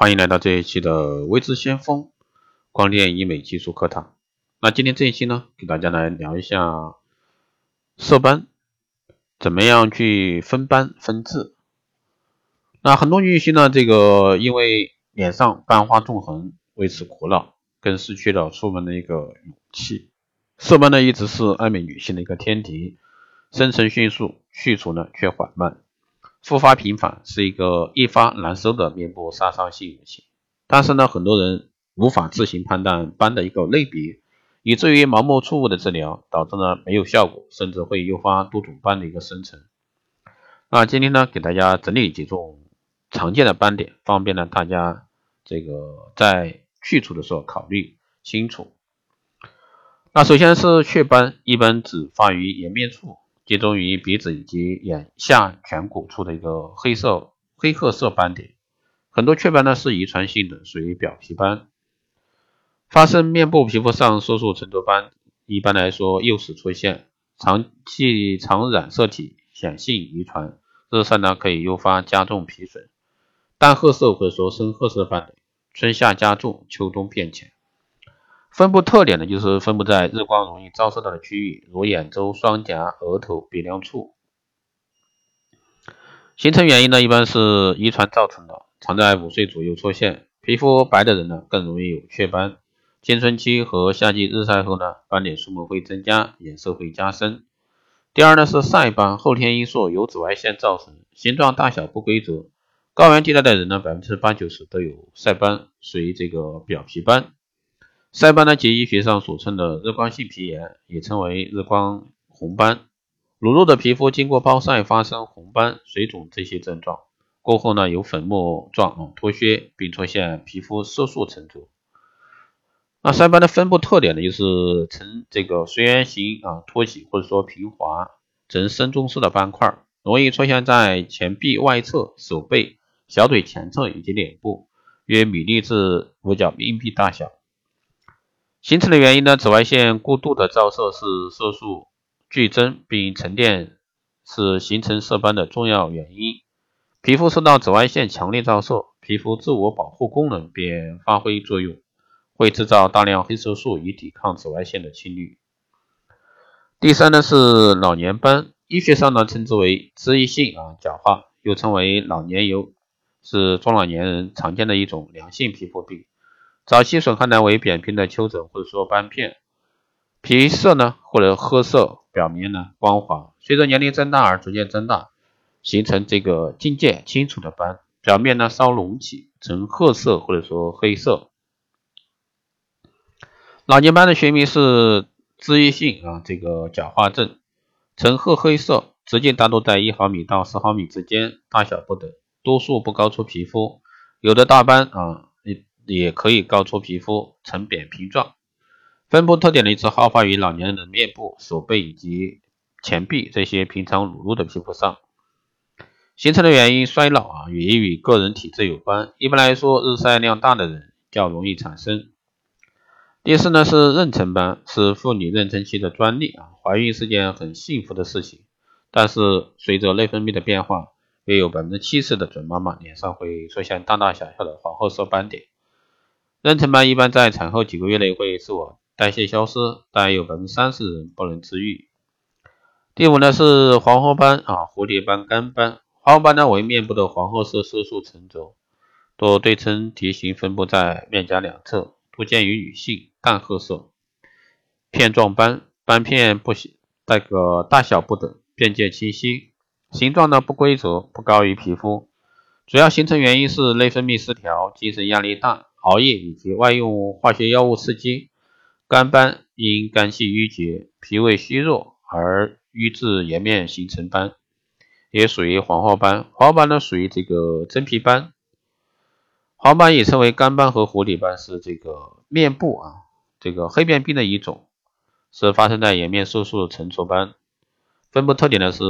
欢迎来到这一期的微知先锋光电医美技术课堂。那今天这一期呢，给大家来聊一下色斑，怎么样去分斑分痣。那很多女性呢，这个因为脸上斑花纵横，为此苦恼，更失去了出门的一个勇气。色斑呢，一直是爱美女性的一个天敌，生成迅速，去除呢却缓慢。复发频繁是一个易发难收的面部杀伤性武器，但是呢，很多人无法自行判断斑的一个类别，以至于盲目错误的治疗，导致呢没有效果，甚至会诱发多种斑的一个生成。那今天呢，给大家整理几种常见的斑点，方便呢大家这个在去除的时候考虑清楚。那首先是雀斑，一般只发于颜面处。集中于鼻子以及眼下颧骨处的一个黑色黑褐色斑点，很多雀斑呢是遗传性的，属于表皮斑。发生面部皮肤上色素沉着斑，一般来说幼时出现，长期常染色体显性遗传，日晒呢可以诱发加重皮损。淡褐色或者说深褐色斑点，春夏加重，秋冬变浅。分布特点呢，就是分布在日光容易照射到的区域，如眼周、双颊、额头、鼻梁处。形成原因呢，一般是遗传造成的，常在五岁左右出现。皮肤白的人呢，更容易有雀斑。青春期和夏季日晒后呢，斑点数目会增加，颜色会加深。第二呢是晒斑，后天因素由紫外线造成，形状大小不规则。高原地带的人呢，百分之八九十都有晒斑，属于这个表皮斑。晒斑呢，即医学上所称的日光性皮炎，也称为日光红斑。裸露的皮肤经过暴晒发生红斑、水肿这些症状，过后呢有粉末状啊脱屑，并出现皮肤色素沉着。那晒斑的分布特点呢，就是呈这个随圆形啊凸起或者说平滑，呈深棕色的斑块，容易出现在前臂外侧、手背、小腿前侧以及脸部，约米粒至五角硬币大小。形成的原因呢？紫外线过度的照射是色素剧增并沉淀，是形成色斑的重要原因。皮肤受到紫外线强烈照射，皮肤自我保护功能便发挥作用，会制造大量黑色素以抵抗紫外线的侵略。第三呢是老年斑，医学上呢称之为脂溢性啊角化，又称为老年疣，是中老年人常见的一种良性皮肤病。早期损害呢为扁平的丘疹或者说斑片，皮色呢或者褐色，表面呢光滑。随着年龄增大而逐渐增大，形成这个境界清楚的斑，表面呢稍隆起，呈褐色或者说黑色。老年斑的学名是脂溢性啊这个角化症，呈褐黑色，直径大多在一毫米到十毫米之间，大小不等，多数不高出皮肤，有的大斑啊。也可以高出皮肤，呈扁平状。分布特点呢是好发于老年人的面部、手背以及前臂这些平常裸露的皮肤上。形成的原因衰老啊，也与个人体质有关。一般来说，日晒量大的人较容易产生。第四呢是妊娠斑，是妇女妊娠期的专利啊。怀孕是件很幸福的事情，但是随着内分泌的变化，约有百分之七十的准妈妈脸上会出现大大小小的黄褐色斑点。妊娠斑一般在产后几个月内会自我代谢消失，但有百分之三十人不能治愈。第五呢是黄褐斑啊，蝴蝶斑、干斑。黄褐斑呢为面部的黄褐色色素沉着，多对称蹄形，分布在面颊两侧，多见于女性，淡褐色。片状斑，斑片不，带个大小不等，边界清晰，形状呢不规则，不高于皮肤。主要形成原因是内分泌失调，精神压力大。熬夜以及外用化学药物刺激，肝斑因肝气郁结、脾胃虚弱而瘀滞颜面形成斑，也属于黄褐斑。黄褐斑呢属于这个真皮斑，黄斑也称为肝斑和蝴蝶斑，是这个面部啊这个黑变病的一种，是发生在颜面色素沉着斑。分布特点呢是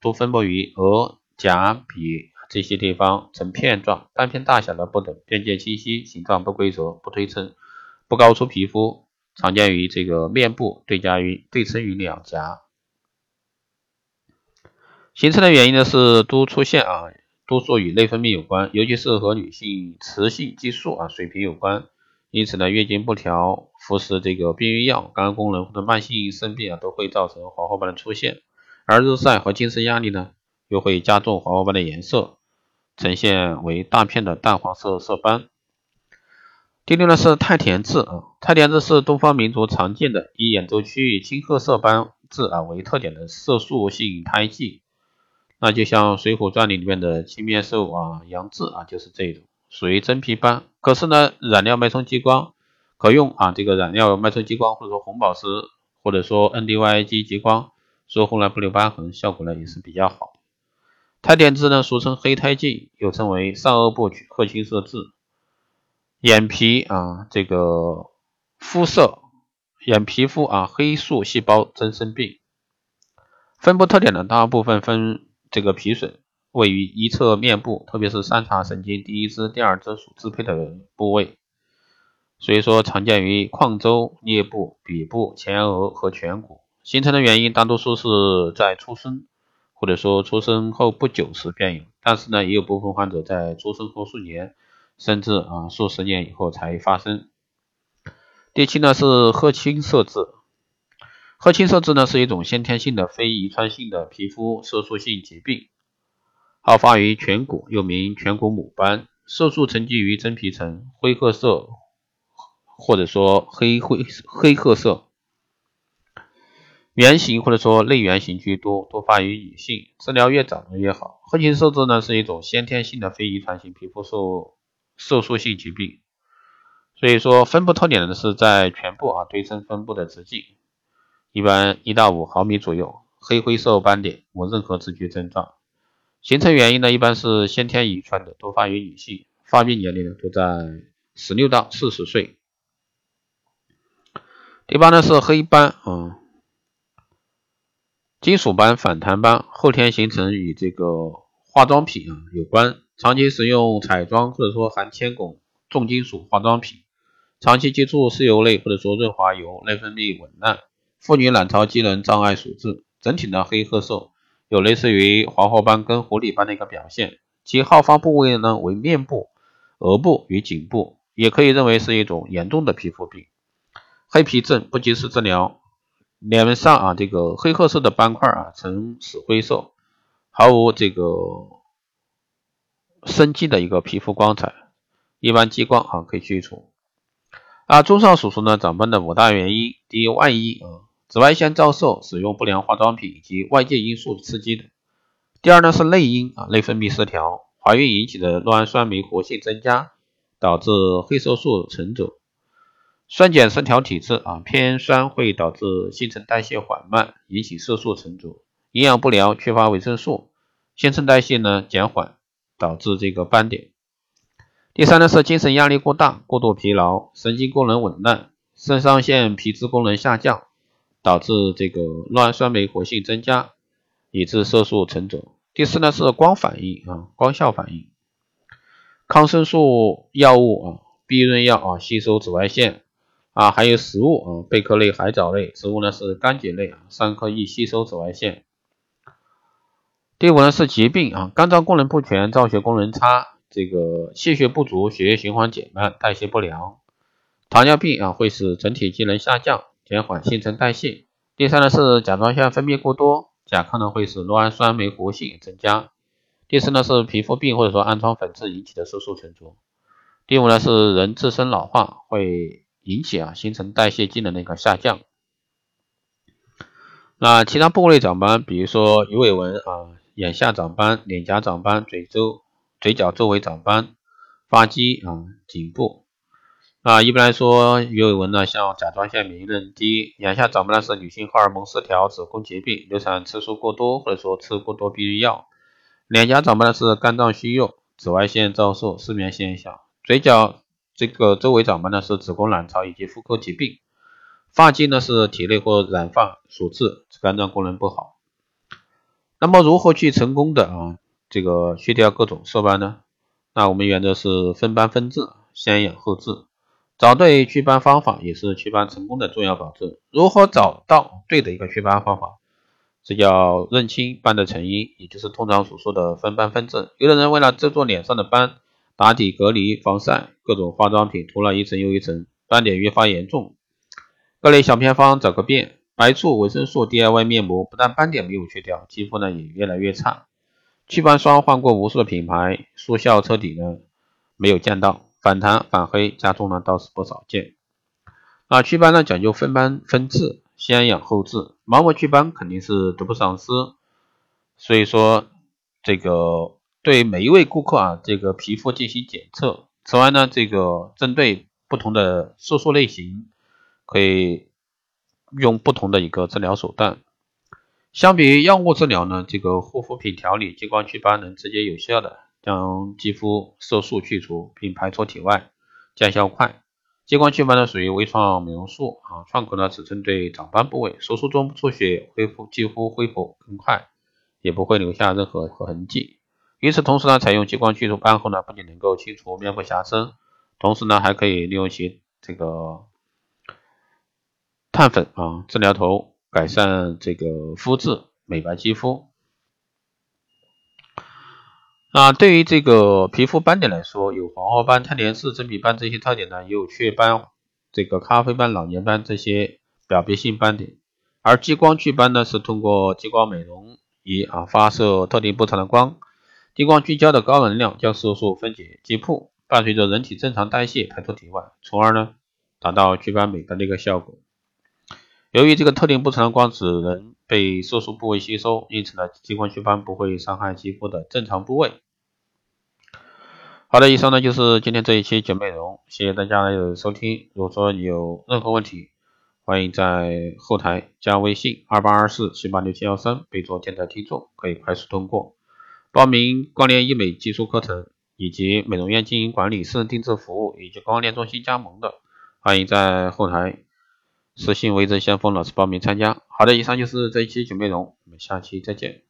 多分布于额、颊、鼻。这些地方呈片状，斑片大小呢不等，边界清晰，形状不规则，不对称，不高出皮肤，常见于这个面部，对加于对称于两颊。形成的原因呢是多出现啊，多数与内分泌有关，尤其是和女性雌性激素啊水平有关。因此呢，月经不调，服食这个避孕药，肝功能或者慢性肾病啊，都会造成黄褐斑的出现。而日晒和精神压力呢，又会加重黄褐斑的颜色，呈现为大片的淡黄色色斑。第六呢是太田痣啊，太田痣是东方民族常见的以眼周区域青褐色斑痣啊为特点的色素性胎记。那就像《水浒传》里面的青面兽啊，杨志啊，就是这种，属于真皮斑。可是呢，染料脉冲激光可用啊，这个染料脉冲激光或者说红宝石或者说 NDYG 激光，说红来不留疤痕，效果呢也是比较好。胎点痣呢，俗称黑胎记，又称为上颚部褐青色痣。眼皮啊，这个肤色，眼皮肤啊，黑素细胞增生病。分布特点呢，大部分分。这个皮损位于一侧面部，特别是三叉神经第一支、第二支所支配的部位，所以说常见于眶周、颞部、鼻部、前额和颧骨。形成的原因大多数是在出生或者说出生后不久时便有，但是呢，也有部分患者在出生后数年甚至啊数十年以后才发生。第七呢是褐青色痣。褐青色痣呢是一种先天性的非遗传性的皮肤色素性疾病，好发于颧骨，又名颧骨母斑，色素沉积于真皮层，灰褐色或者说黑灰黑褐色，圆形或者说类圆形居多，多发于女性，治疗越早越好。褐青色痣呢是一种先天性的非遗传性皮肤色色素性疾病，所以说分布特点呢是在全部啊对称分布的直径。一般一到五毫米左右，黑灰色斑点，无任何自觉症状。形成原因呢，一般是先天遗传的，多发于女性，发病年龄呢都在十六到四十岁。第八呢是黑斑啊，金属斑、反弹斑，后天形成与这个化妆品啊有关，长期使用彩妆或者说含铅汞重金属化妆品，长期接触石油类或者说润滑油，内分泌紊乱。妇女卵巢机能障碍所致，整体的黑褐色有类似于黄褐斑跟狐狸斑的一个表现，其好发部位呢为面部、额部与颈部，也可以认为是一种严重的皮肤病。黑皮症不及时治疗，脸上啊这个黑褐色的斑块啊呈死灰色，毫无这个生机的一个皮肤光彩，一般激光啊可以去除。啊，综上所述呢，长斑的五大原因，第一，外一啊。紫外线照射、使用不良化妆品以及外界因素刺激的。第二呢是内因啊，内分泌失调，怀孕引起的酪氨酸酶活性增加，导致黑色素沉着。酸碱失调体质啊，偏酸会导致新陈代谢缓慢，引起色素沉着。营养不良，缺乏维生素，新陈代谢呢减缓，导致这个斑点。第三呢是精神压力过大、过度疲劳、神经功能紊乱、肾上腺皮质功能下降。导致这个酪氨酸酶活性增加，以致色素沉着。第四呢是光反应啊，光效反应，抗生素药物啊，避孕药啊，吸收紫外线啊，还有食物啊，贝壳类、海藻类，食物呢是柑橘类啊，三颗易吸收紫外线。第五呢是疾病啊，肝脏功能不全，造血功能差，这个气血不足，血液循环减慢，代谢不良。糖尿病啊，会使整体机能下降。减缓新陈代谢。第三呢是甲状腺分泌过多，甲亢呢会使酪氨酸酶活性增加。第四呢是皮肤病或者说暗疮粉刺引起的色素沉着。第五呢是人自身老化会引起啊新陈代谢机能的一个下降。那其他部位长斑，比如说鱼尾纹啊、眼下长斑、脸颊长斑、嘴周、嘴角周围长斑、发际啊、颈部。啊，一般来说，鱼尾纹呢，像甲状腺免疫能力低，眼下长斑呢是女性荷尔蒙失调、子宫疾病、流产次数过多，或者说吃过多避孕药。脸颊长斑呢是肝脏虚弱、紫外线照射、失眠现象。嘴角这个周围长斑呢是子宫卵巢以及妇科疾病。发际呢是体内或染发所致，肝脏功能不好。那么如何去成功的啊这个去掉各种色斑呢？那我们原则是分斑分治，先养后治。找对祛斑方法也是祛斑成功的重要保证。如何找到对的一个祛斑方法？这叫认清斑的成因，也就是通常所说的分斑分治。有的人为了遮住脸上的斑，打底、隔离、防晒，各种化妆品涂了一层又一层，斑点越发严重。各类小偏方找个遍，白醋、维生素、DIY 面膜，不但斑点没有去掉，肌肤呢也越来越差。祛斑霜换过无数的品牌，速效彻底呢没有见到，反弹反黑加重呢倒是不少见。那祛斑呢讲究分斑分治。先养后治，盲目祛斑肯定是得不偿失。所以说，这个对每一位顾客啊，这个皮肤进行检测。此外呢，这个针对不同的色素类型，可以用不同的一个治疗手段。相比于药物治疗呢，这个护肤品调理激光祛斑能直接有效的将肌肤色素去除并排出体外，见效快。激光祛斑呢属于微创美容术啊，创口呢只针对长斑部位，手术中出血，恢复肌肤恢复更快，也不会留下任何痕迹。与此同时呢，采用激光去除斑后呢，不仅能够清除面部瑕疵，同时呢还可以利用其这个碳粉啊治疗头，改善这个肤质，美白肌肤。那对于这个皮肤斑点来说，有黄褐斑、碳联氏、真皮斑这些特点呢，也有雀斑、这个咖啡斑、老年斑这些表皮性斑点。而激光祛斑呢，是通过激光美容仪啊发射特定波长的光，激光聚焦的高能量将色素分解击破，伴随着人体正常代谢排出体外，从而呢达到祛斑美白的一个效果。由于这个特定波长的光只能被色素部位吸收，因此呢，激光祛斑不会伤害肌肤的正常部位。好的，以上呢就是今天这一期节目内容，谢谢大家的收听。如果说你有任何问题，欢迎在后台加微信二八二四七八六七幺三，备注电台听众，可以快速通过报名光电医美技术课程，以及美容院经营管理、私人定制服务以及光电中心加盟的，欢迎在后台。私信微真先锋老师报名参加。好的，以上就是这一期节目内容，我们下期再见。